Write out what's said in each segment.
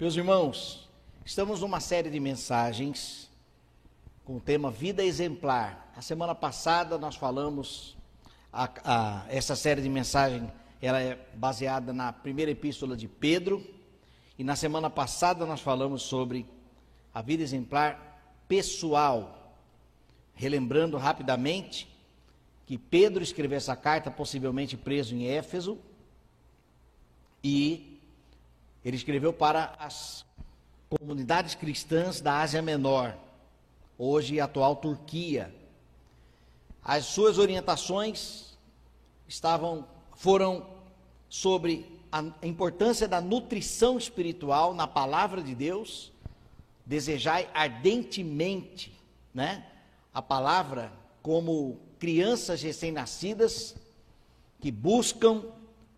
Meus irmãos, estamos numa série de mensagens com o tema Vida Exemplar. A semana passada nós falamos, a, a, essa série de mensagens ela é baseada na primeira epístola de Pedro, e na semana passada nós falamos sobre a vida exemplar pessoal, relembrando rapidamente que Pedro escreveu essa carta, possivelmente preso em Éfeso, e ele escreveu para as comunidades cristãs da Ásia Menor, hoje atual Turquia. As suas orientações estavam foram sobre a importância da nutrição espiritual na palavra de Deus, desejai ardentemente, né, a palavra como crianças recém-nascidas que buscam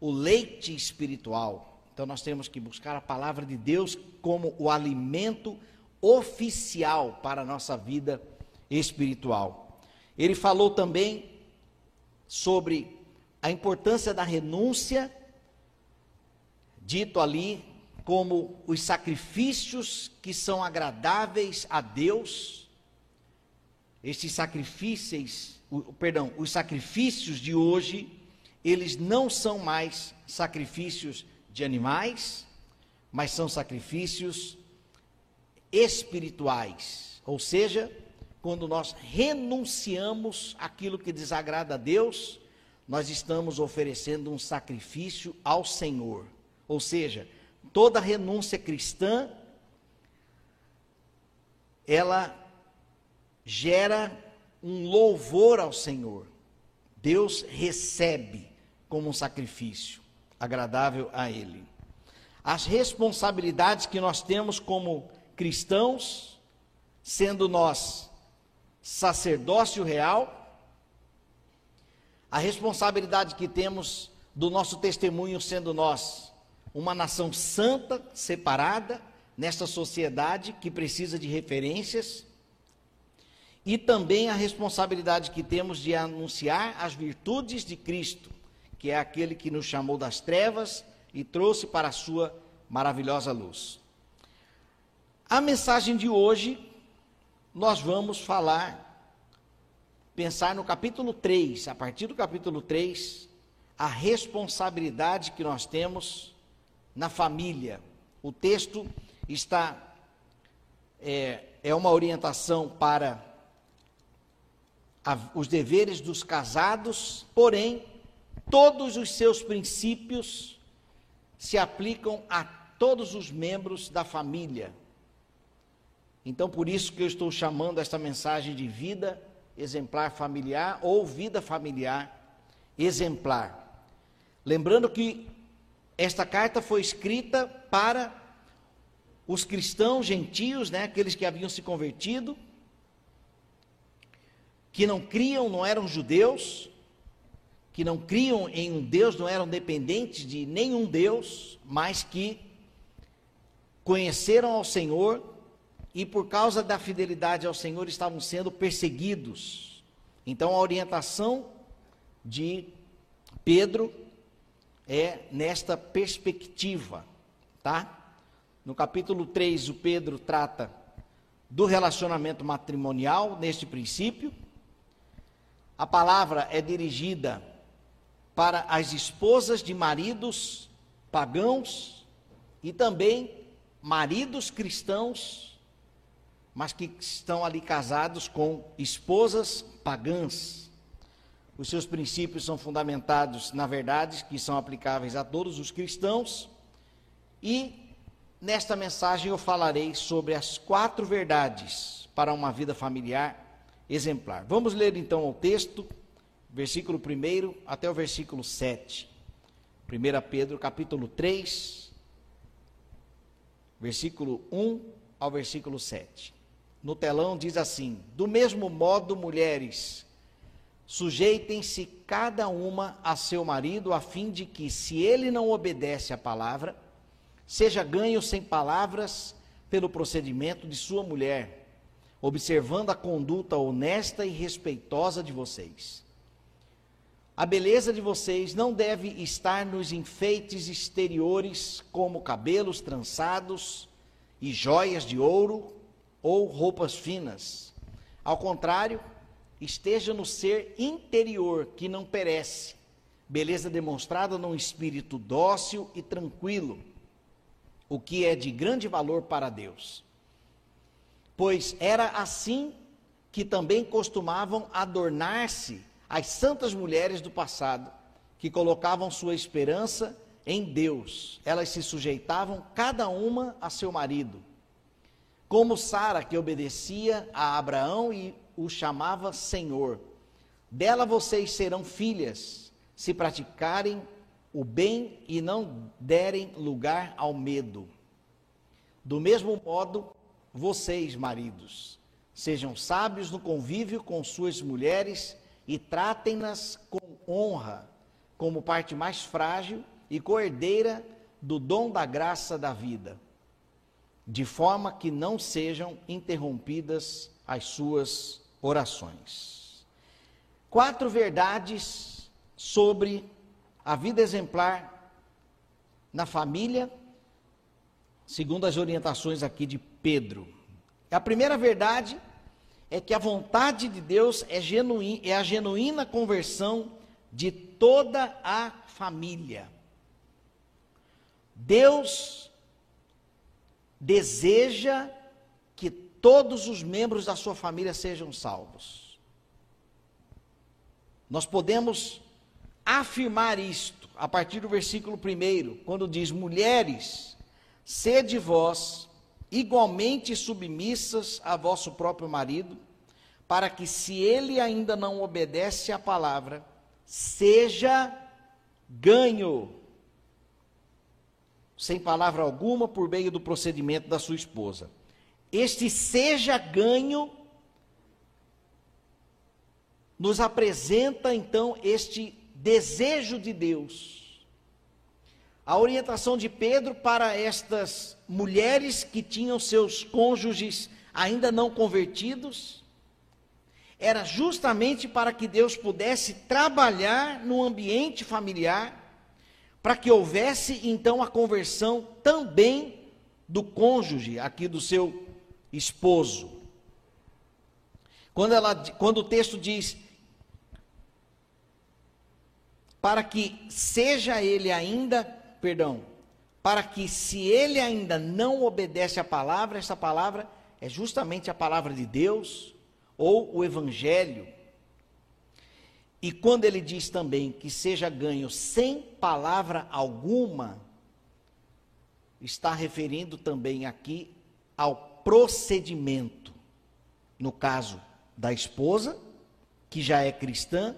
o leite espiritual. Então nós temos que buscar a palavra de Deus como o alimento oficial para a nossa vida espiritual. Ele falou também sobre a importância da renúncia, dito ali como os sacrifícios que são agradáveis a Deus. Estes sacrifícios, perdão, os sacrifícios de hoje, eles não são mais sacrifícios de animais, mas são sacrifícios espirituais. Ou seja, quando nós renunciamos aquilo que desagrada a Deus, nós estamos oferecendo um sacrifício ao Senhor. Ou seja, toda renúncia cristã ela gera um louvor ao Senhor. Deus recebe como um sacrifício agradável a Ele. As responsabilidades que nós temos como cristãos, sendo nós sacerdócio real, a responsabilidade que temos do nosso testemunho, sendo nós uma nação santa, separada, nesta sociedade que precisa de referências, e também a responsabilidade que temos de anunciar as virtudes de Cristo, que é aquele que nos chamou das trevas e trouxe para a sua maravilhosa luz. A mensagem de hoje, nós vamos falar, pensar no capítulo 3, a partir do capítulo 3, a responsabilidade que nós temos na família. O texto está, é, é uma orientação para a, os deveres dos casados, porém, todos os seus princípios se aplicam a todos os membros da família. Então, por isso que eu estou chamando esta mensagem de vida exemplar familiar ou vida familiar exemplar. Lembrando que esta carta foi escrita para os cristãos gentios, né, aqueles que haviam se convertido, que não criam, não eram judeus, que não criam em um Deus, não eram dependentes de nenhum Deus, mas que conheceram ao Senhor e por causa da fidelidade ao Senhor estavam sendo perseguidos. Então a orientação de Pedro é nesta perspectiva, tá? No capítulo 3, o Pedro trata do relacionamento matrimonial neste princípio. A palavra é dirigida para as esposas de maridos pagãos e também maridos cristãos, mas que estão ali casados com esposas pagãs. Os seus princípios são fundamentados na verdade que são aplicáveis a todos os cristãos. E nesta mensagem eu falarei sobre as quatro verdades para uma vida familiar exemplar. Vamos ler então o texto versículo 1 até o versículo 7. 1 Pedro, capítulo 3, versículo 1 ao versículo 7. No telão diz assim: Do mesmo modo, mulheres, sujeitem-se cada uma a seu marido, a fim de que, se ele não obedece à palavra, seja ganho sem palavras pelo procedimento de sua mulher, observando a conduta honesta e respeitosa de vocês. A beleza de vocês não deve estar nos enfeites exteriores, como cabelos trançados e joias de ouro ou roupas finas. Ao contrário, esteja no ser interior que não perece, beleza demonstrada num espírito dócil e tranquilo, o que é de grande valor para Deus. Pois era assim que também costumavam adornar-se as santas mulheres do passado, que colocavam sua esperança em Deus. Elas se sujeitavam cada uma a seu marido. Como Sara, que obedecia a Abraão e o chamava Senhor. Dela vocês serão filhas, se praticarem o bem e não derem lugar ao medo. Do mesmo modo, vocês, maridos, sejam sábios no convívio com suas mulheres e tratem-nas com honra, como parte mais frágil e coerdeira do dom da graça da vida, de forma que não sejam interrompidas as suas orações. Quatro verdades sobre a vida exemplar na família, segundo as orientações aqui de Pedro. A primeira verdade é que a vontade de Deus é, é a genuína conversão de toda a família. Deus deseja que todos os membros da sua família sejam salvos. Nós podemos afirmar isto a partir do versículo 1, quando diz: Mulheres, sede vós igualmente submissas a vosso próprio marido, para que, se ele ainda não obedece à palavra, seja ganho, sem palavra alguma, por meio do procedimento da sua esposa. Este seja ganho nos apresenta então este desejo de Deus. A orientação de Pedro para estas mulheres que tinham seus cônjuges ainda não convertidos era justamente para que Deus pudesse trabalhar no ambiente familiar, para que houvesse então a conversão também do cônjuge, aqui do seu esposo. Quando, ela, quando o texto diz para que seja ele ainda, perdão, para que se ele ainda não obedece à palavra, essa palavra é justamente a palavra de Deus ou o evangelho. E quando ele diz também que seja ganho sem palavra alguma, está referindo também aqui ao procedimento. No caso da esposa, que já é cristã,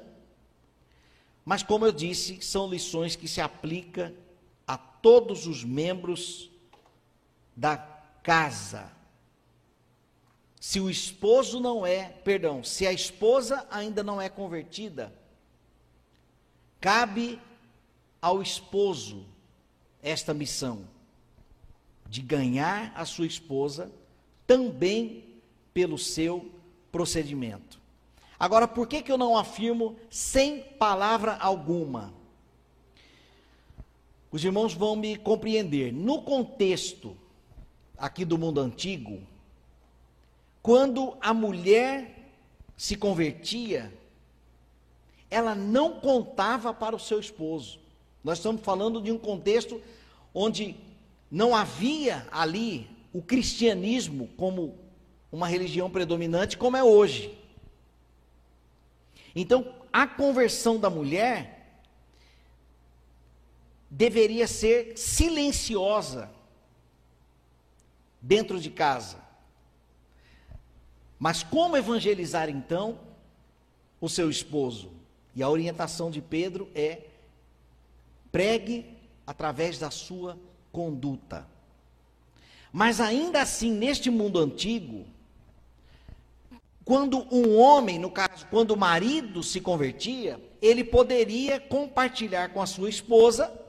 mas, como eu disse, são lições que se aplicam todos os membros da casa. Se o esposo não é, perdão, se a esposa ainda não é convertida, cabe ao esposo esta missão de ganhar a sua esposa também pelo seu procedimento. Agora, por que, que eu não afirmo sem palavra alguma? Os irmãos vão me compreender. No contexto aqui do mundo antigo, quando a mulher se convertia, ela não contava para o seu esposo. Nós estamos falando de um contexto onde não havia ali o cristianismo como uma religião predominante, como é hoje. Então, a conversão da mulher deveria ser silenciosa dentro de casa. Mas como evangelizar então o seu esposo? E a orientação de Pedro é: pregue através da sua conduta. Mas ainda assim, neste mundo antigo, quando um homem, no caso, quando o marido se convertia, ele poderia compartilhar com a sua esposa,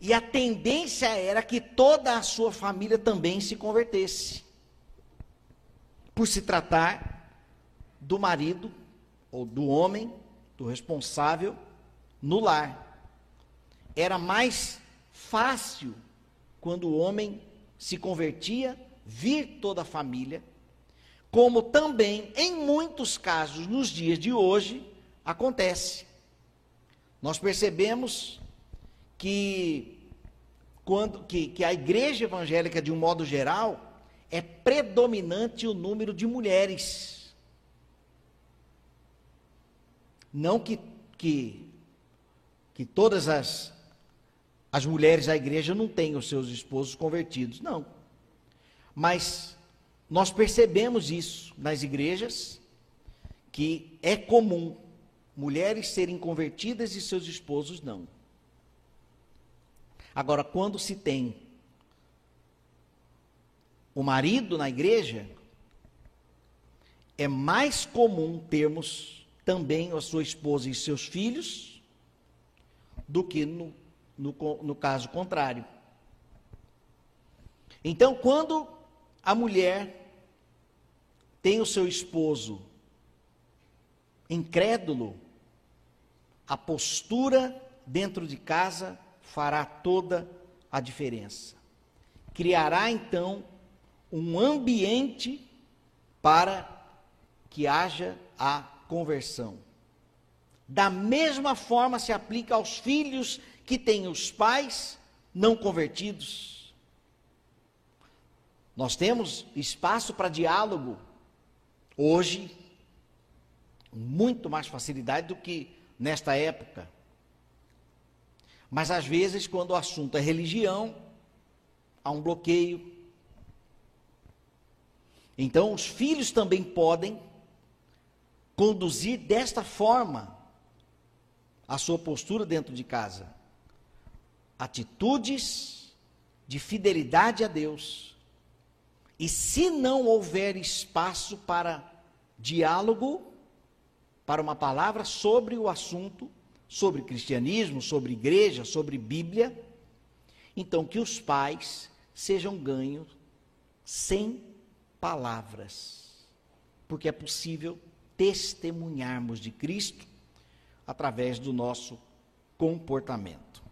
e a tendência era que toda a sua família também se convertesse. Por se tratar do marido, ou do homem, do responsável, no lar. Era mais fácil quando o homem se convertia, vir toda a família, como também, em muitos casos, nos dias de hoje, acontece. Nós percebemos que, quando, que, que a igreja evangélica, de um modo geral, é predominante o número de mulheres. Não que, que, que todas as, as mulheres da igreja não tenham seus esposos convertidos, não. Mas nós percebemos isso nas igrejas, que é comum mulheres serem convertidas e seus esposos não. Agora, quando se tem o marido na igreja, é mais comum termos também a sua esposa e seus filhos do que no no, no caso contrário. Então, quando a mulher tem o seu esposo incrédulo, a postura dentro de casa fará toda a diferença. Criará então um ambiente para que haja a conversão. Da mesma forma se aplica aos filhos que têm os pais não convertidos. Nós temos espaço para diálogo hoje, muito mais facilidade do que nesta época. Mas às vezes, quando o assunto é religião, há um bloqueio. Então, os filhos também podem conduzir desta forma a sua postura dentro de casa atitudes de fidelidade a Deus. E se não houver espaço para diálogo, para uma palavra sobre o assunto, sobre cristianismo, sobre igreja, sobre Bíblia, então que os pais sejam ganhos sem palavras, porque é possível testemunharmos de Cristo através do nosso comportamento.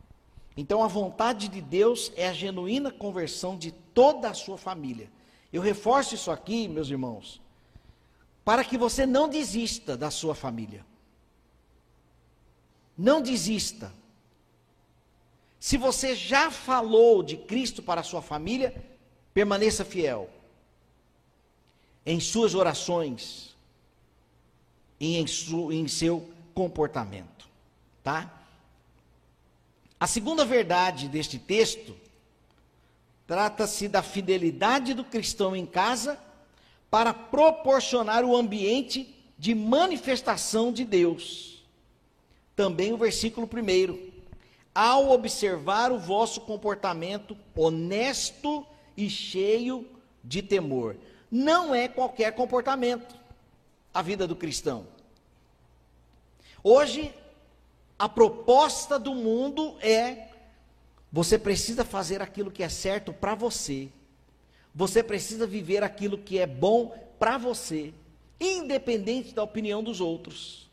Então, a vontade de Deus é a genuína conversão de toda a sua família. Eu reforço isso aqui, meus irmãos, para que você não desista da sua família. Não desista. Se você já falou de Cristo para a sua família, permaneça fiel. Em suas orações e em, su, em seu comportamento. Tá? A segunda verdade deste texto trata-se da fidelidade do cristão em casa para proporcionar o ambiente de manifestação de Deus. Também o versículo primeiro. Ao observar o vosso comportamento honesto e cheio de temor. Não é qualquer comportamento a vida do cristão. Hoje a proposta do mundo é: você precisa fazer aquilo que é certo para você. Você precisa viver aquilo que é bom para você, independente da opinião dos outros.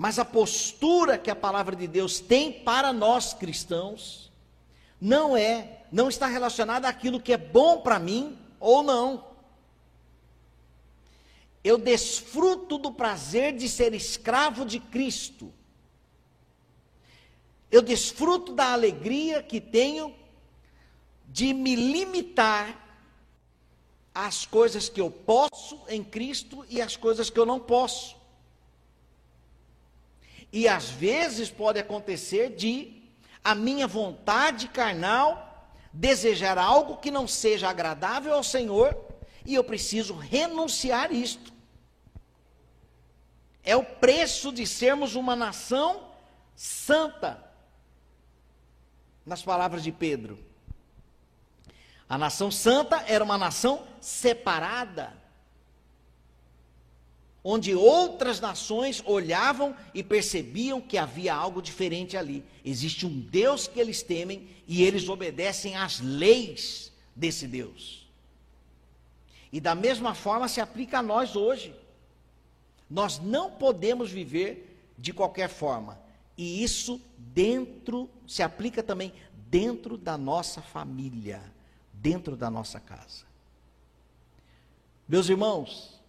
Mas a postura que a palavra de Deus tem para nós cristãos não é, não está relacionada àquilo que é bom para mim ou não. Eu desfruto do prazer de ser escravo de Cristo eu desfruto da alegria que tenho de me limitar às coisas que eu posso em Cristo e às coisas que eu não posso. E às vezes pode acontecer de a minha vontade carnal desejar algo que não seja agradável ao Senhor e eu preciso renunciar isto. É o preço de sermos uma nação santa nas palavras de Pedro. A nação santa era uma nação separada, onde outras nações olhavam e percebiam que havia algo diferente ali. Existe um Deus que eles temem e eles obedecem às leis desse Deus. E da mesma forma se aplica a nós hoje. Nós não podemos viver de qualquer forma. E isso dentro, se aplica também dentro da nossa família, dentro da nossa casa. Meus irmãos,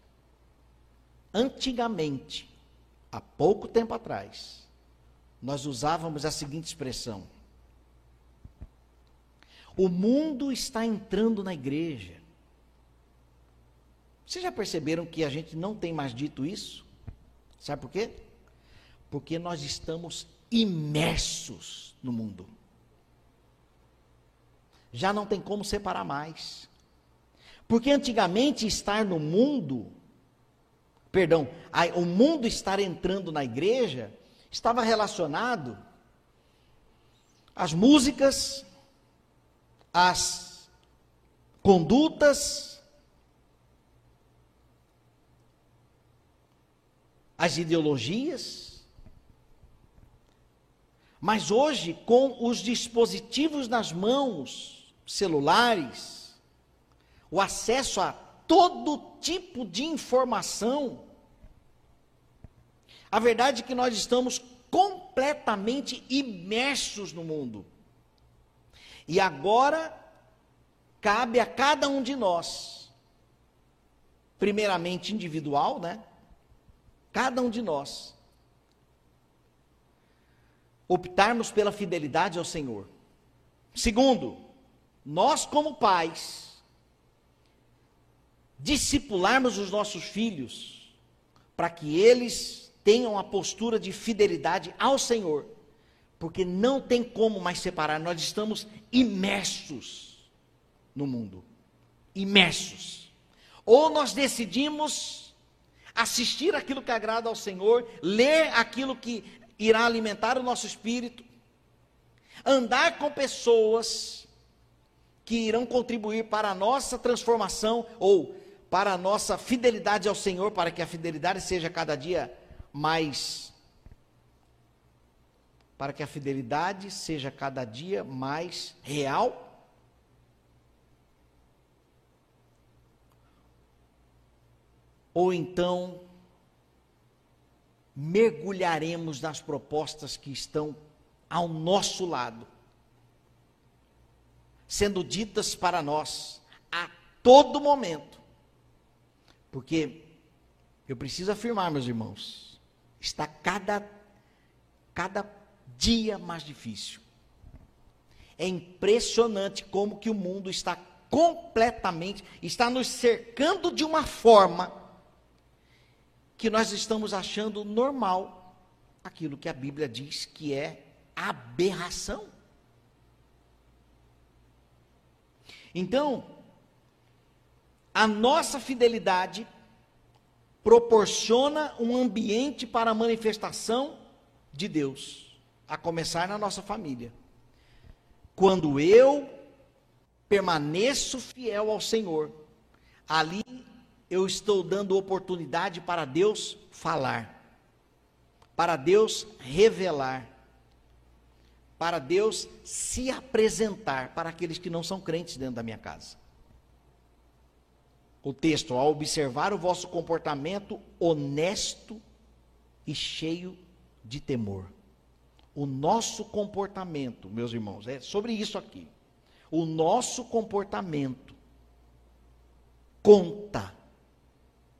antigamente, há pouco tempo atrás, nós usávamos a seguinte expressão: o mundo está entrando na igreja. Vocês já perceberam que a gente não tem mais dito isso? Sabe por quê? Porque nós estamos imersos no mundo. Já não tem como separar mais. Porque antigamente estar no mundo, perdão, o mundo estar entrando na igreja estava relacionado às músicas, às condutas, às ideologias. Mas hoje, com os dispositivos nas mãos, celulares, o acesso a todo tipo de informação, a verdade é que nós estamos completamente imersos no mundo. E agora cabe a cada um de nós, primeiramente individual, né? Cada um de nós optarmos pela fidelidade ao Senhor. Segundo, nós como pais discipularmos os nossos filhos para que eles tenham a postura de fidelidade ao Senhor porque não tem como mais separar, nós estamos imersos no mundo. Imersos. Ou nós decidimos assistir aquilo que agrada ao Senhor, ler aquilo que irá alimentar o nosso espírito, andar com pessoas que irão contribuir para a nossa transformação ou para a nossa fidelidade ao Senhor, para que a fidelidade seja cada dia mais para que a fidelidade seja cada dia mais real? Ou então mergulharemos nas propostas que estão ao nosso lado, sendo ditas para nós a todo momento. Porque eu preciso afirmar, meus irmãos, está cada cada dia mais difícil. É impressionante como que o mundo está completamente, está nos cercando de uma forma que nós estamos achando normal aquilo que a Bíblia diz que é aberração. Então, a nossa fidelidade proporciona um ambiente para a manifestação de Deus a começar na nossa família. Quando eu permaneço fiel ao Senhor, ali eu estou dando oportunidade para Deus falar, para Deus revelar, para Deus se apresentar para aqueles que não são crentes dentro da minha casa. O texto, ao observar o vosso comportamento honesto e cheio de temor o nosso comportamento, meus irmãos, é sobre isso aqui. O nosso comportamento conta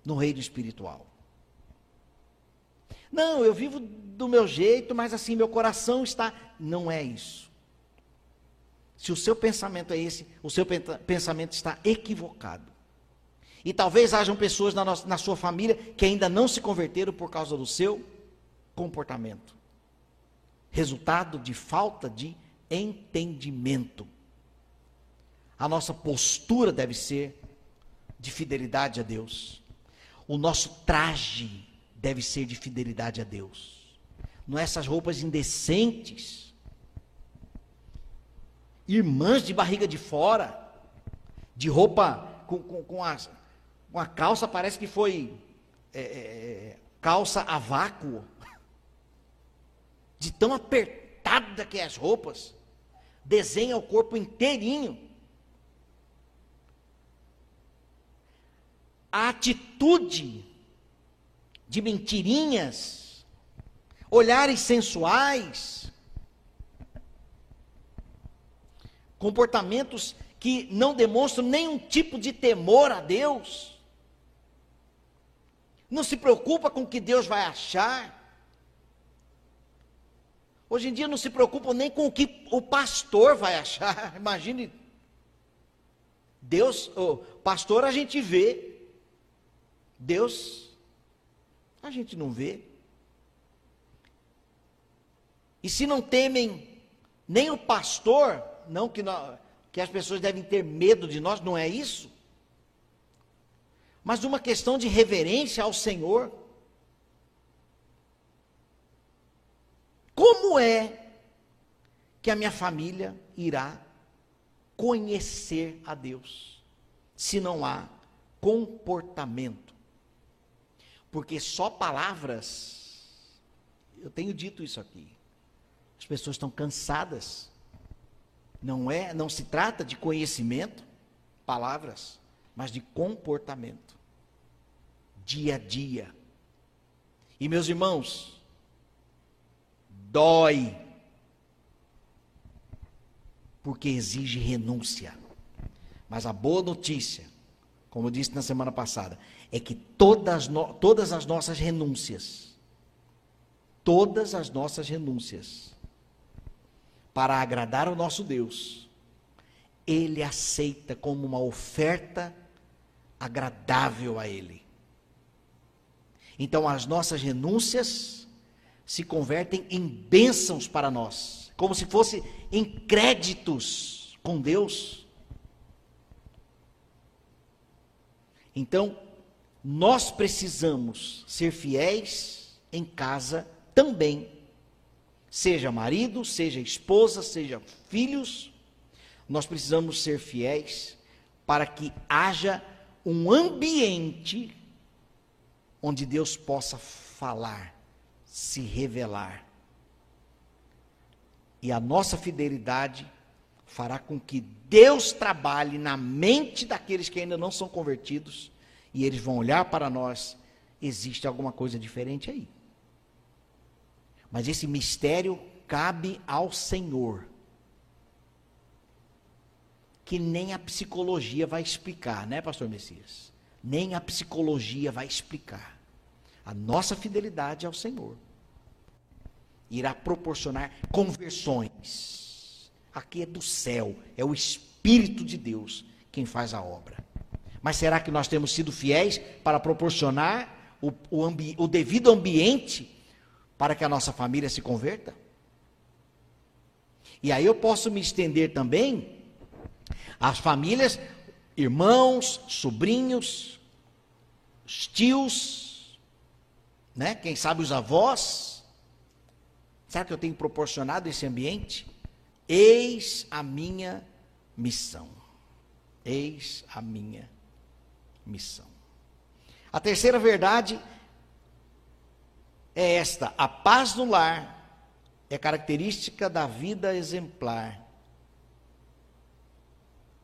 no reino espiritual. Não, eu vivo do meu jeito, mas assim, meu coração está. Não é isso. Se o seu pensamento é esse, o seu pensamento está equivocado. E talvez hajam pessoas na, nossa, na sua família que ainda não se converteram por causa do seu comportamento resultado de falta de entendimento. A nossa postura deve ser de fidelidade a Deus. O nosso traje deve ser de fidelidade a Deus. Não é essas roupas indecentes. Irmãs de barriga de fora, de roupa com, com, com, a, com a calça, parece que foi é, é, é calça a vácuo de tão apertada que é as roupas, desenha o corpo inteirinho. A atitude de mentirinhas, olhares sensuais, comportamentos que não demonstram nenhum tipo de temor a Deus. Não se preocupa com o que Deus vai achar. Hoje em dia não se preocupam nem com o que o pastor vai achar. Imagine. Deus, o pastor a gente vê. Deus a gente não vê. E se não temem nem o pastor, não que, nós, que as pessoas devem ter medo de nós, não é isso? Mas uma questão de reverência ao Senhor. Como é que a minha família irá conhecer a Deus se não há comportamento? Porque só palavras, eu tenho dito isso aqui. As pessoas estão cansadas. Não é, não se trata de conhecimento, palavras, mas de comportamento. Dia a dia. E meus irmãos, dói, porque exige renúncia. Mas a boa notícia, como eu disse na semana passada, é que todas, todas as nossas renúncias, todas as nossas renúncias, para agradar o nosso Deus, Ele aceita como uma oferta agradável a Ele. Então as nossas renúncias, se convertem em bênçãos para nós, como se fosse em créditos com Deus. Então, nós precisamos ser fiéis em casa também. Seja marido, seja esposa, seja filhos, nós precisamos ser fiéis para que haja um ambiente onde Deus possa falar se revelar. E a nossa fidelidade fará com que Deus trabalhe na mente daqueles que ainda não são convertidos e eles vão olhar para nós, existe alguma coisa diferente aí. Mas esse mistério cabe ao Senhor. Que nem a psicologia vai explicar, né, pastor Messias? Nem a psicologia vai explicar. A nossa fidelidade ao Senhor irá proporcionar conversões. Aqui é do céu, é o Espírito de Deus quem faz a obra. Mas será que nós temos sido fiéis para proporcionar o, o, o devido ambiente para que a nossa família se converta? E aí eu posso me estender também às famílias, irmãos, sobrinhos, tios, né? Quem sabe os avós? Será que eu tenho proporcionado esse ambiente? Eis a minha missão. Eis a minha missão. A terceira verdade é esta: a paz no lar é característica da vida exemplar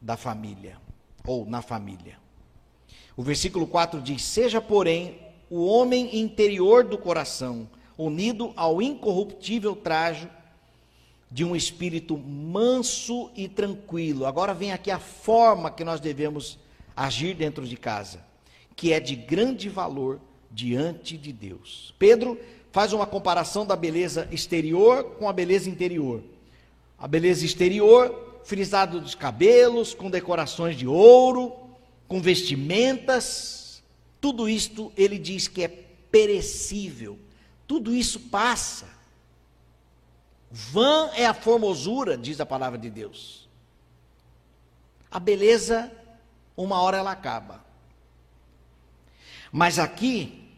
da família, ou na família. O versículo 4 diz: Seja, porém, o homem interior do coração, unido ao incorruptível trajo de um espírito manso e tranquilo. Agora vem aqui a forma que nós devemos agir dentro de casa, que é de grande valor diante de Deus. Pedro faz uma comparação da beleza exterior com a beleza interior. A beleza exterior, frisado dos cabelos, com decorações de ouro, com vestimentas, tudo isto ele diz que é perecível. Tudo isso passa. Vã é a formosura, diz a palavra de Deus. A beleza, uma hora ela acaba. Mas aqui,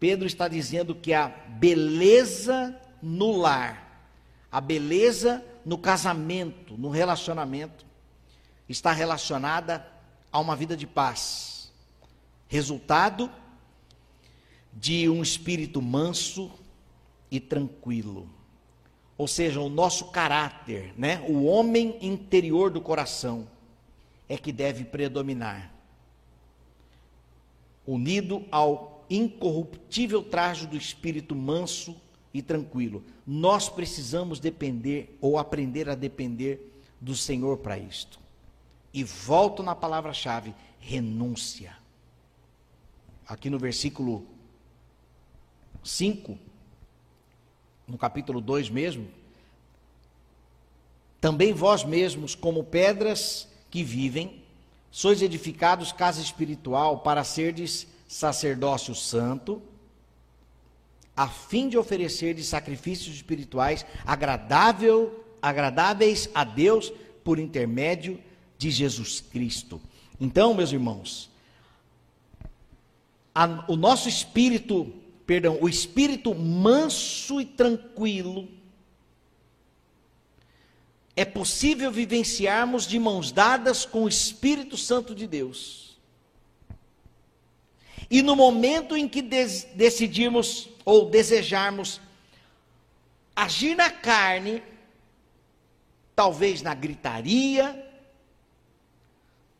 Pedro está dizendo que a beleza no lar, a beleza no casamento, no relacionamento, está relacionada a uma vida de paz resultado de um espírito manso e tranquilo. Ou seja, o nosso caráter, né? o homem interior do coração, é que deve predominar. Unido ao incorruptível traje do espírito manso e tranquilo. Nós precisamos depender ou aprender a depender do Senhor para isto. E volto na palavra-chave: renúncia. Aqui no versículo 5, no capítulo 2 mesmo, também vós mesmos, como pedras que vivem, sois edificados casa espiritual para serdes sacerdócio santo, a fim de oferecerdes sacrifícios espirituais agradável, agradáveis a Deus por intermédio de Jesus Cristo. Então, meus irmãos, a, o nosso espírito, perdão, o espírito manso e tranquilo, é possível vivenciarmos de mãos dadas com o Espírito Santo de Deus. E no momento em que decidirmos ou desejarmos agir na carne, talvez na gritaria,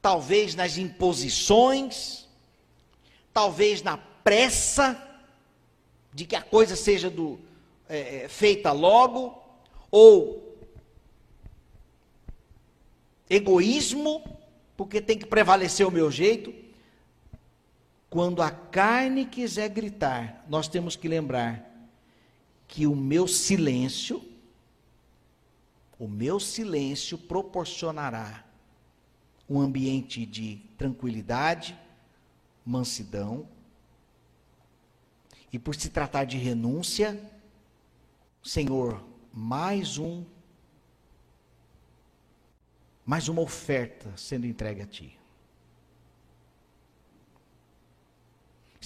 talvez nas imposições, talvez na pressa de que a coisa seja do, é, feita logo, ou egoísmo, porque tem que prevalecer o meu jeito. Quando a carne quiser gritar, nós temos que lembrar que o meu silêncio, o meu silêncio proporcionará um ambiente de tranquilidade, mansidão. E por se tratar de renúncia, Senhor, mais um mais uma oferta sendo entregue a ti.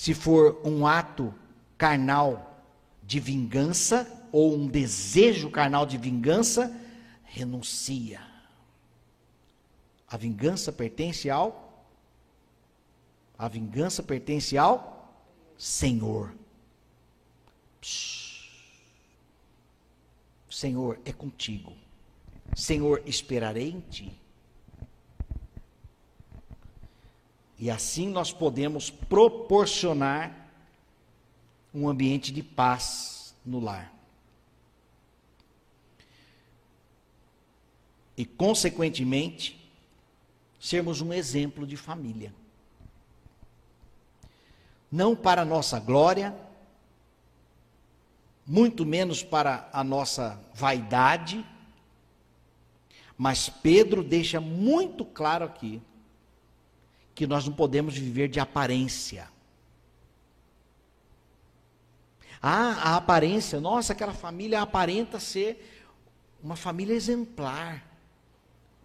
Se for um ato carnal de vingança, ou um desejo carnal de vingança, renuncia. A vingança pertence ao a vingança pertence ao Senhor. Psh. Senhor é contigo. Senhor, esperarei em ti. E assim nós podemos proporcionar um ambiente de paz no lar. E, consequentemente, sermos um exemplo de família. Não para a nossa glória, muito menos para a nossa vaidade, mas Pedro deixa muito claro aqui que nós não podemos viver de aparência. Ah, a aparência, nossa, aquela família aparenta ser uma família exemplar.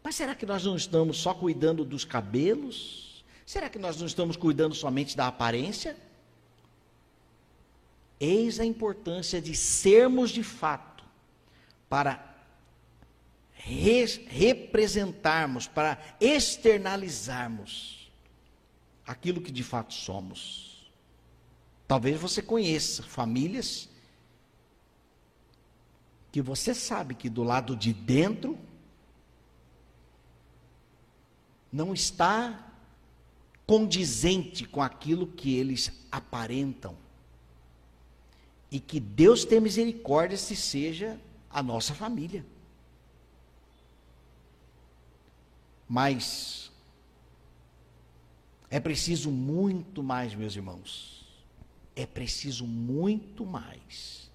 Mas será que nós não estamos só cuidando dos cabelos? Será que nós não estamos cuidando somente da aparência? Eis a importância de sermos de fato para re representarmos, para externalizarmos aquilo que de fato somos. Talvez você conheça famílias que você sabe que do lado de dentro não está condizente com aquilo que eles aparentam. E que Deus tenha misericórdia se seja a nossa família. Mas é preciso muito mais, meus irmãos. É preciso muito mais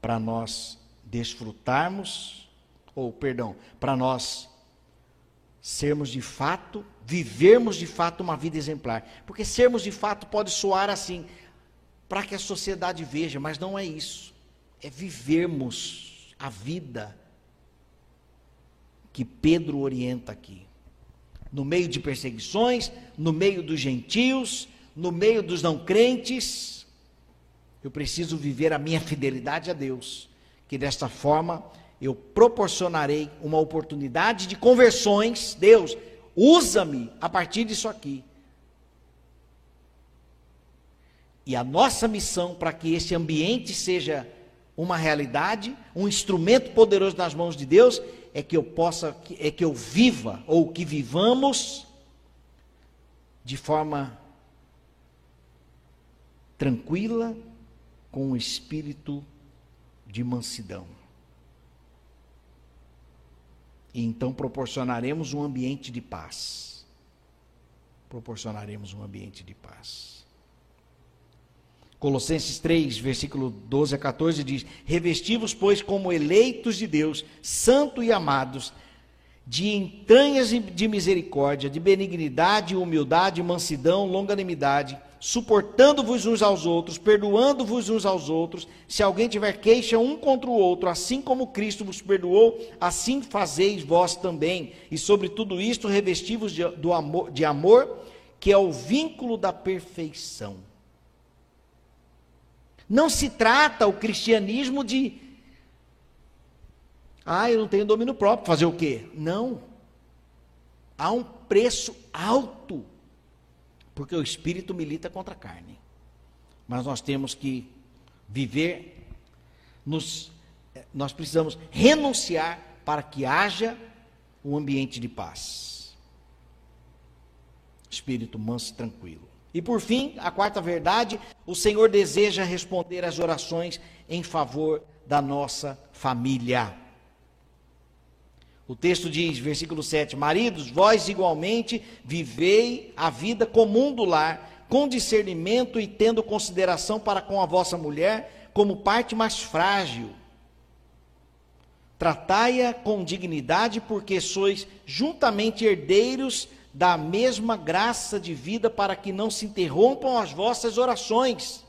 para nós desfrutarmos, ou perdão, para nós sermos de fato, vivermos de fato uma vida exemplar. Porque sermos de fato pode soar assim, para que a sociedade veja, mas não é isso. É vivermos a vida que Pedro orienta aqui no meio de perseguições, no meio dos gentios, no meio dos não crentes. Eu preciso viver a minha fidelidade a Deus, que desta forma eu proporcionarei uma oportunidade de conversões. Deus, usa-me a partir disso aqui. E a nossa missão para que esse ambiente seja uma realidade, um instrumento poderoso nas mãos de Deus, é que eu possa, é que eu viva, ou que vivamos de forma tranquila, com um espírito de mansidão. E então proporcionaremos um ambiente de paz. Proporcionaremos um ambiente de paz. Colossenses 3, versículo 12 a 14 diz: Revestivos, pois, como eleitos de Deus, santo e amados, de entranhas de misericórdia, de benignidade, humildade, mansidão, longanimidade, suportando-vos uns aos outros, perdoando-vos uns aos outros, se alguém tiver queixa um contra o outro, assim como Cristo vos perdoou, assim fazeis vós também. E sobre tudo isto, revestivos de, do amor, de amor, que é o vínculo da perfeição. Não se trata o cristianismo de. Ah, eu não tenho domínio próprio, fazer o quê? Não. Há um preço alto, porque o espírito milita contra a carne. Mas nós temos que viver, nos, nós precisamos renunciar para que haja um ambiente de paz. Espírito manso e tranquilo. E por fim, a quarta verdade, o Senhor deseja responder às orações em favor da nossa família. O texto diz, versículo 7: Maridos, vós igualmente vivei a vida comum do lar, com discernimento e tendo consideração para com a vossa mulher, como parte mais frágil. Tratai-a com dignidade, porque sois juntamente herdeiros da mesma graça de vida para que não se interrompam as vossas orações.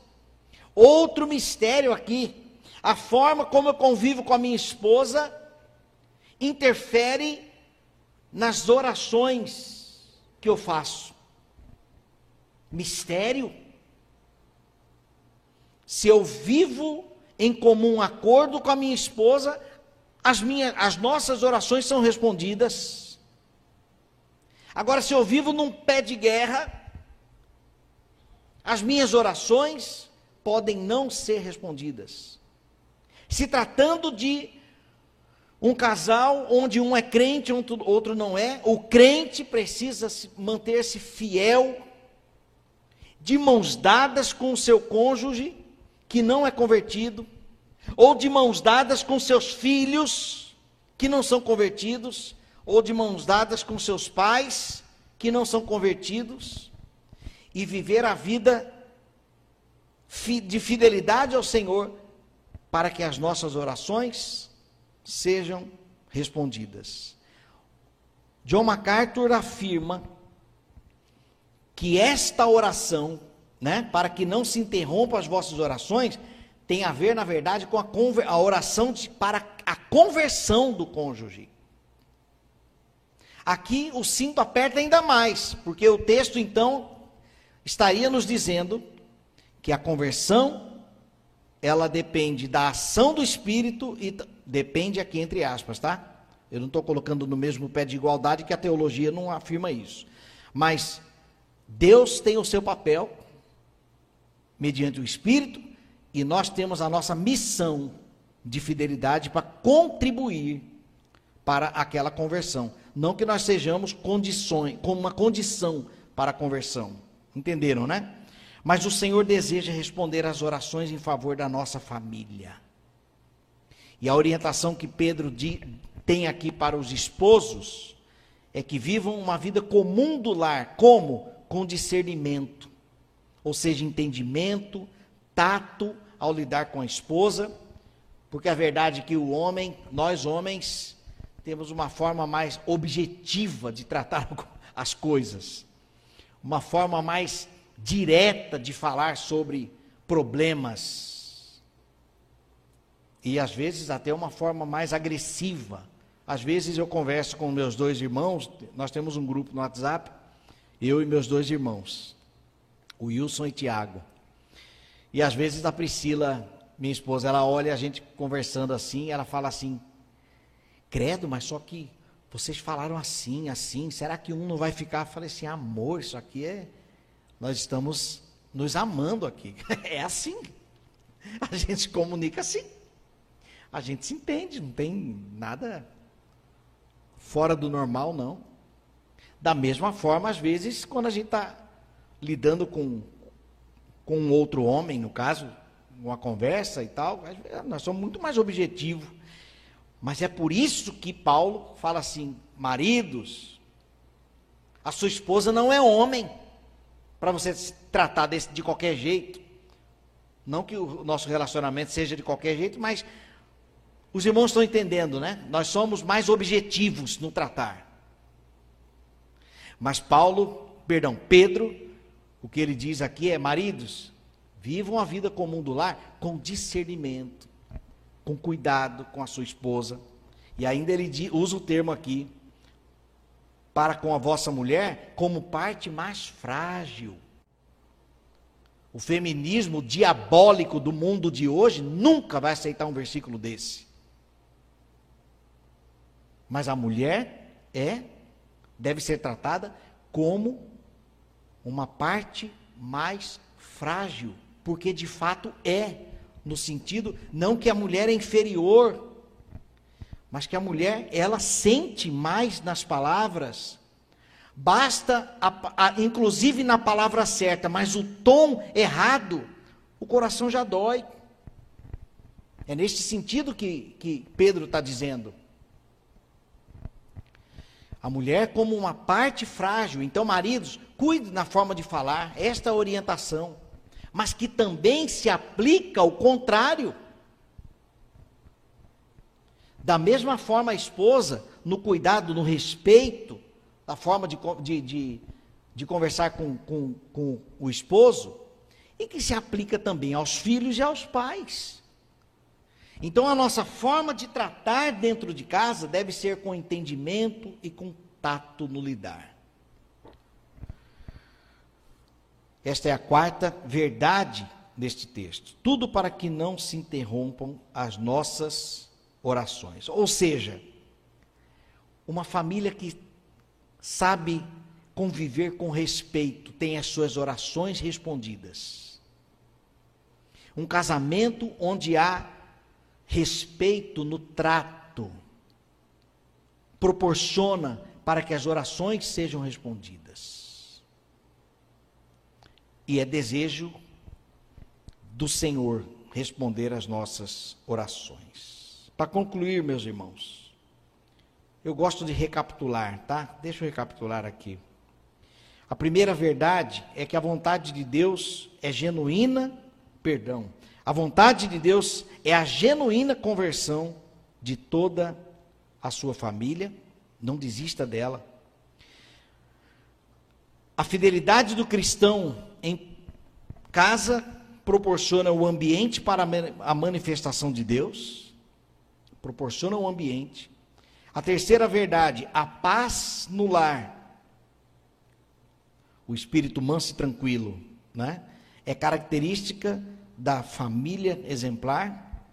Outro mistério aqui, a forma como eu convivo com a minha esposa interfere nas orações que eu faço. Mistério. Se eu vivo em comum acordo com a minha esposa, as, minhas, as nossas orações são respondidas. Agora, se eu vivo num pé de guerra, as minhas orações podem não ser respondidas. Se tratando de um casal onde um é crente, outro não é, o crente precisa manter-se fiel, de mãos dadas com o seu cônjuge, que não é convertido, ou de mãos dadas com seus filhos, que não são convertidos, ou de mãos dadas com seus pais que não são convertidos e viver a vida de fidelidade ao Senhor para que as nossas orações sejam respondidas. John MacArthur afirma que esta oração, né, para que não se interrompam as vossas orações, tem a ver, na verdade, com a, a oração de, para a conversão do cônjuge. Aqui o cinto aperta ainda mais, porque o texto então estaria nos dizendo que a conversão ela depende da ação do Espírito e depende aqui entre aspas, tá? Eu não estou colocando no mesmo pé de igualdade que a teologia não afirma isso. Mas Deus tem o seu papel mediante o Espírito e nós temos a nossa missão de fidelidade para contribuir para aquela conversão. Não que nós sejamos condições, como uma condição para a conversão. Entenderam, né? Mas o Senhor deseja responder às orações em favor da nossa família. E a orientação que Pedro tem aqui para os esposos é que vivam uma vida comum do lar, como? Com discernimento, ou seja, entendimento, tato ao lidar com a esposa, porque a verdade é que o homem, nós homens, temos uma forma mais objetiva de tratar as coisas, uma forma mais direta de falar sobre problemas. E às vezes até uma forma mais agressiva. Às vezes eu converso com meus dois irmãos, nós temos um grupo no WhatsApp, eu e meus dois irmãos, o Wilson e Tiago. E às vezes a Priscila, minha esposa, ela olha a gente conversando assim, ela fala assim: Credo, mas só que vocês falaram assim, assim, será que um não vai ficar? Eu falei assim, amor, isso aqui é. Nós estamos nos amando aqui. É assim. A gente se comunica assim. A gente se entende, não tem nada fora do normal, não. Da mesma forma, às vezes, quando a gente está lidando com, com um outro homem, no caso, uma conversa e tal, nós somos muito mais objetivos Mas é por isso que Paulo fala assim: maridos, a sua esposa não é homem para você tratar desse, de qualquer jeito. Não que o nosso relacionamento seja de qualquer jeito, mas os irmãos estão entendendo, né? Nós somos mais objetivos no tratar. Mas Paulo, perdão, Pedro, o que ele diz aqui é: maridos, vivam a vida comum do lar com discernimento, com cuidado com a sua esposa. E ainda ele usa o termo aqui, para com a vossa mulher, como parte mais frágil. O feminismo diabólico do mundo de hoje nunca vai aceitar um versículo desse. Mas a mulher é, deve ser tratada como uma parte mais frágil, porque de fato é, no sentido não que a mulher é inferior, mas que a mulher ela sente mais nas palavras. Basta, a, a, inclusive na palavra certa, mas o tom errado, o coração já dói. É neste sentido que, que Pedro está dizendo. A mulher como uma parte frágil. Então, maridos, cuide na forma de falar, esta é orientação. Mas que também se aplica ao contrário. Da mesma forma, a esposa, no cuidado, no respeito, da forma de, de, de, de conversar com, com, com o esposo, e que se aplica também aos filhos e aos pais. Então, a nossa forma de tratar dentro de casa deve ser com entendimento e com tato no lidar. Esta é a quarta verdade deste texto. Tudo para que não se interrompam as nossas orações. Ou seja, uma família que sabe conviver com respeito tem as suas orações respondidas. Um casamento onde há respeito no trato, proporciona para que as orações sejam respondidas. E é desejo do Senhor responder às nossas orações. Para concluir, meus irmãos, eu gosto de recapitular, tá? Deixa eu recapitular aqui. A primeira verdade é que a vontade de Deus é genuína, perdão, a vontade de Deus é a genuína conversão de toda a sua família, não desista dela. A fidelidade do cristão em casa proporciona o ambiente para a manifestação de Deus, proporciona o ambiente. A terceira verdade, a paz no lar. O espírito manso e tranquilo, né? É característica da família exemplar.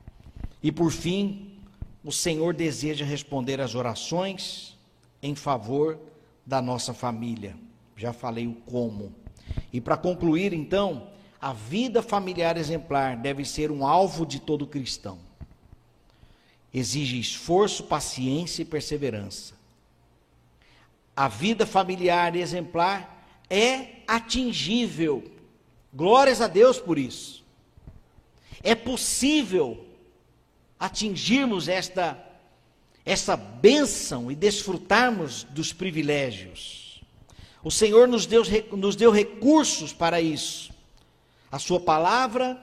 E por fim, o Senhor deseja responder às orações em favor da nossa família. Já falei o como. E para concluir, então, a vida familiar exemplar deve ser um alvo de todo cristão. Exige esforço, paciência e perseverança. A vida familiar exemplar é atingível. Glórias a Deus por isso. É possível atingirmos esta, essa bênção e desfrutarmos dos privilégios. O Senhor nos deu, nos deu recursos para isso. A Sua palavra,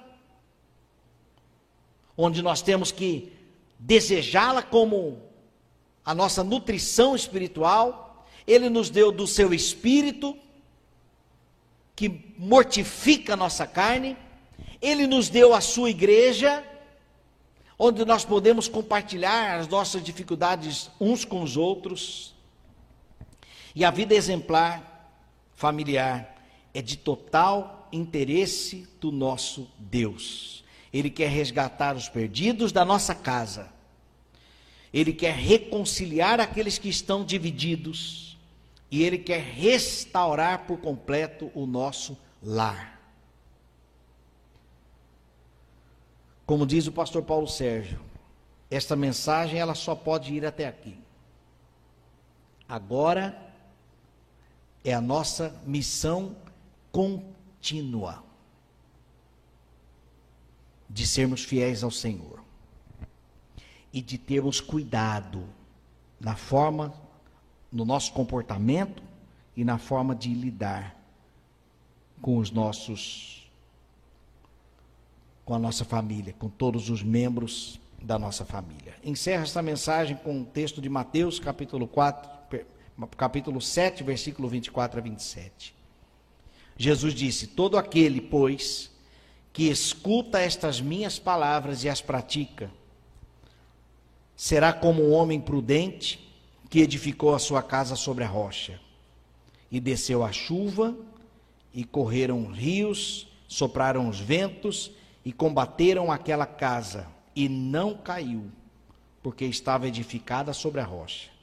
onde nós temos que desejá-la como a nossa nutrição espiritual. Ele nos deu do seu espírito, que mortifica a nossa carne ele nos deu a sua igreja, onde nós podemos compartilhar as nossas dificuldades uns com os outros. E a vida exemplar, familiar, é de total interesse do nosso Deus. Ele quer resgatar os perdidos da nossa casa. Ele quer reconciliar aqueles que estão divididos. E ele quer restaurar por completo o nosso lar. Como diz o pastor Paulo Sérgio, esta mensagem ela só pode ir até aqui. Agora é a nossa missão contínua de sermos fiéis ao Senhor. e de termos cuidado na forma, no nosso comportamento e na forma de lidar com os nossos, com a nossa família, com todos os membros da nossa família. Encerro esta mensagem com o um texto de Mateus, capítulo 4, capítulo 7, versículo 24 a 27. Jesus disse: Todo aquele, pois, que escuta estas minhas palavras e as pratica, será como um homem prudente que edificou a sua casa sobre a rocha. E desceu a chuva, e correram rios, sopraram os ventos, e combateram aquela casa, e não caiu, porque estava edificada sobre a rocha.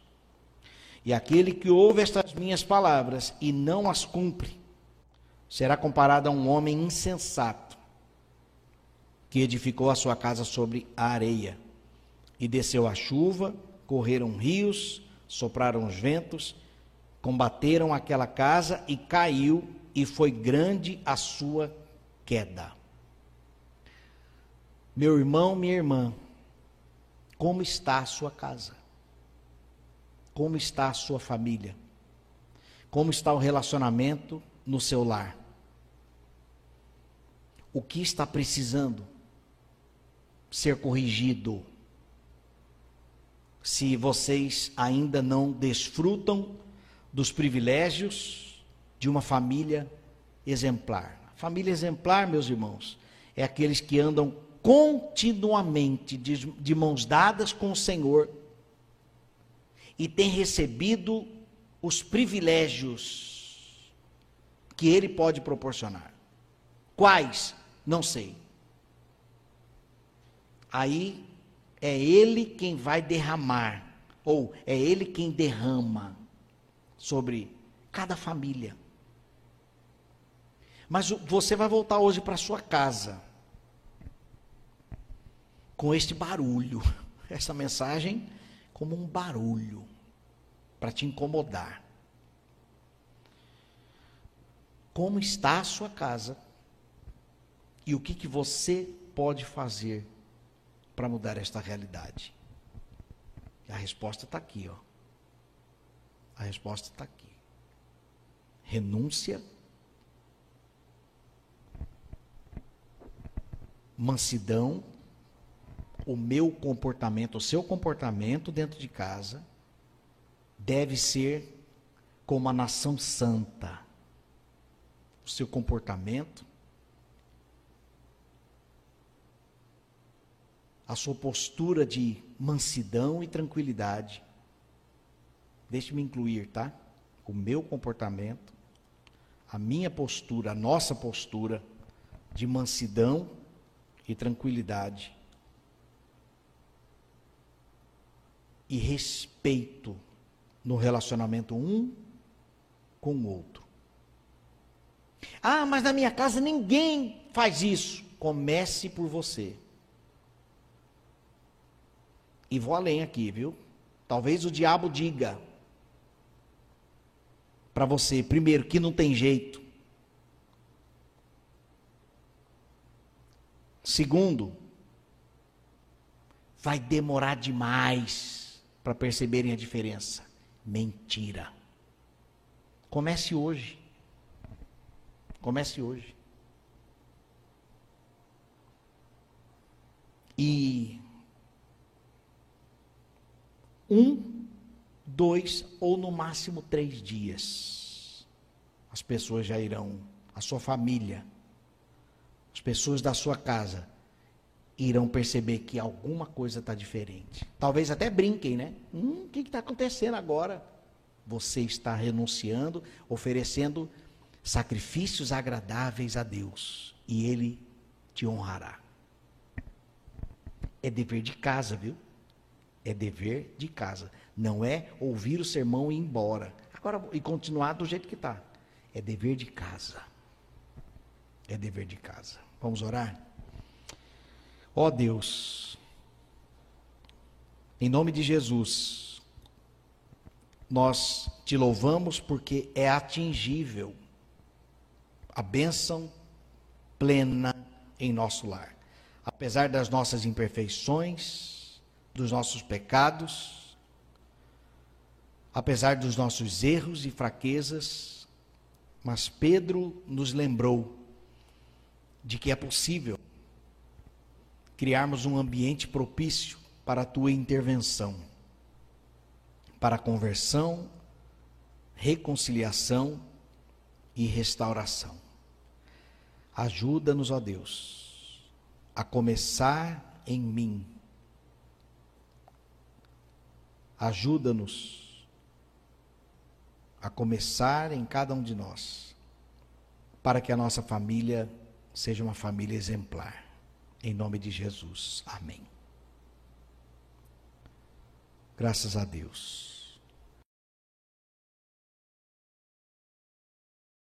E aquele que ouve estas minhas palavras e não as cumpre, será comparado a um homem insensato, que edificou a sua casa sobre a areia. E desceu a chuva, correram rios, sopraram os ventos, combateram aquela casa e caiu, e foi grande a sua queda. Meu irmão, minha irmã, como está a sua casa? Como está a sua família? Como está o relacionamento no seu lar? O que está precisando ser corrigido? Se vocês ainda não desfrutam dos privilégios de uma família exemplar. família exemplar, meus irmãos, é aqueles que andam continuamente de, de mãos dadas com o Senhor e têm recebido os privilégios que Ele pode proporcionar. Quais? Não sei. Aí é Ele quem vai derramar, ou é Ele quem derrama sobre cada família. Mas você vai voltar hoje para sua casa com este barulho, essa mensagem como um barulho para te incomodar. Como está a sua casa e o que, que você pode fazer para mudar esta realidade? A resposta está aqui, ó. A resposta está aqui. Renúncia, mansidão, o meu comportamento, o seu comportamento dentro de casa deve ser como a nação santa. O seu comportamento, a sua postura de mansidão e tranquilidade. Deixe-me incluir, tá? O meu comportamento, a minha postura, a nossa postura de mansidão e tranquilidade e respeito no relacionamento um com o outro. Ah, mas na minha casa ninguém faz isso. Comece por você. E vou além aqui, viu? Talvez o diabo diga para você, primeiro, que não tem jeito. Segundo, vai demorar demais para perceberem a diferença. Mentira. Comece hoje. Comece hoje. E um, dois ou no máximo três dias, as pessoas já irão, a sua família, as pessoas da sua casa, irão perceber que alguma coisa está diferente. Talvez até brinquem, né? Hum, o que está acontecendo agora? Você está renunciando, oferecendo sacrifícios agradáveis a Deus e Ele te honrará. É dever de casa, viu? É dever de casa. Não é ouvir o sermão e ir embora. Agora, e continuar do jeito que está. É dever de casa. É dever de casa. Vamos orar? Ó oh Deus, em nome de Jesus, nós te louvamos porque é atingível a bênção plena em nosso lar. Apesar das nossas imperfeições, dos nossos pecados, apesar dos nossos erros e fraquezas, mas Pedro nos lembrou de que é possível criarmos um ambiente propício para a tua intervenção, para conversão, reconciliação e restauração. Ajuda-nos, ó Deus, a começar em mim. Ajuda-nos a começar em cada um de nós, para que a nossa família seja uma família exemplar. Em nome de Jesus. Amém. Graças a Deus.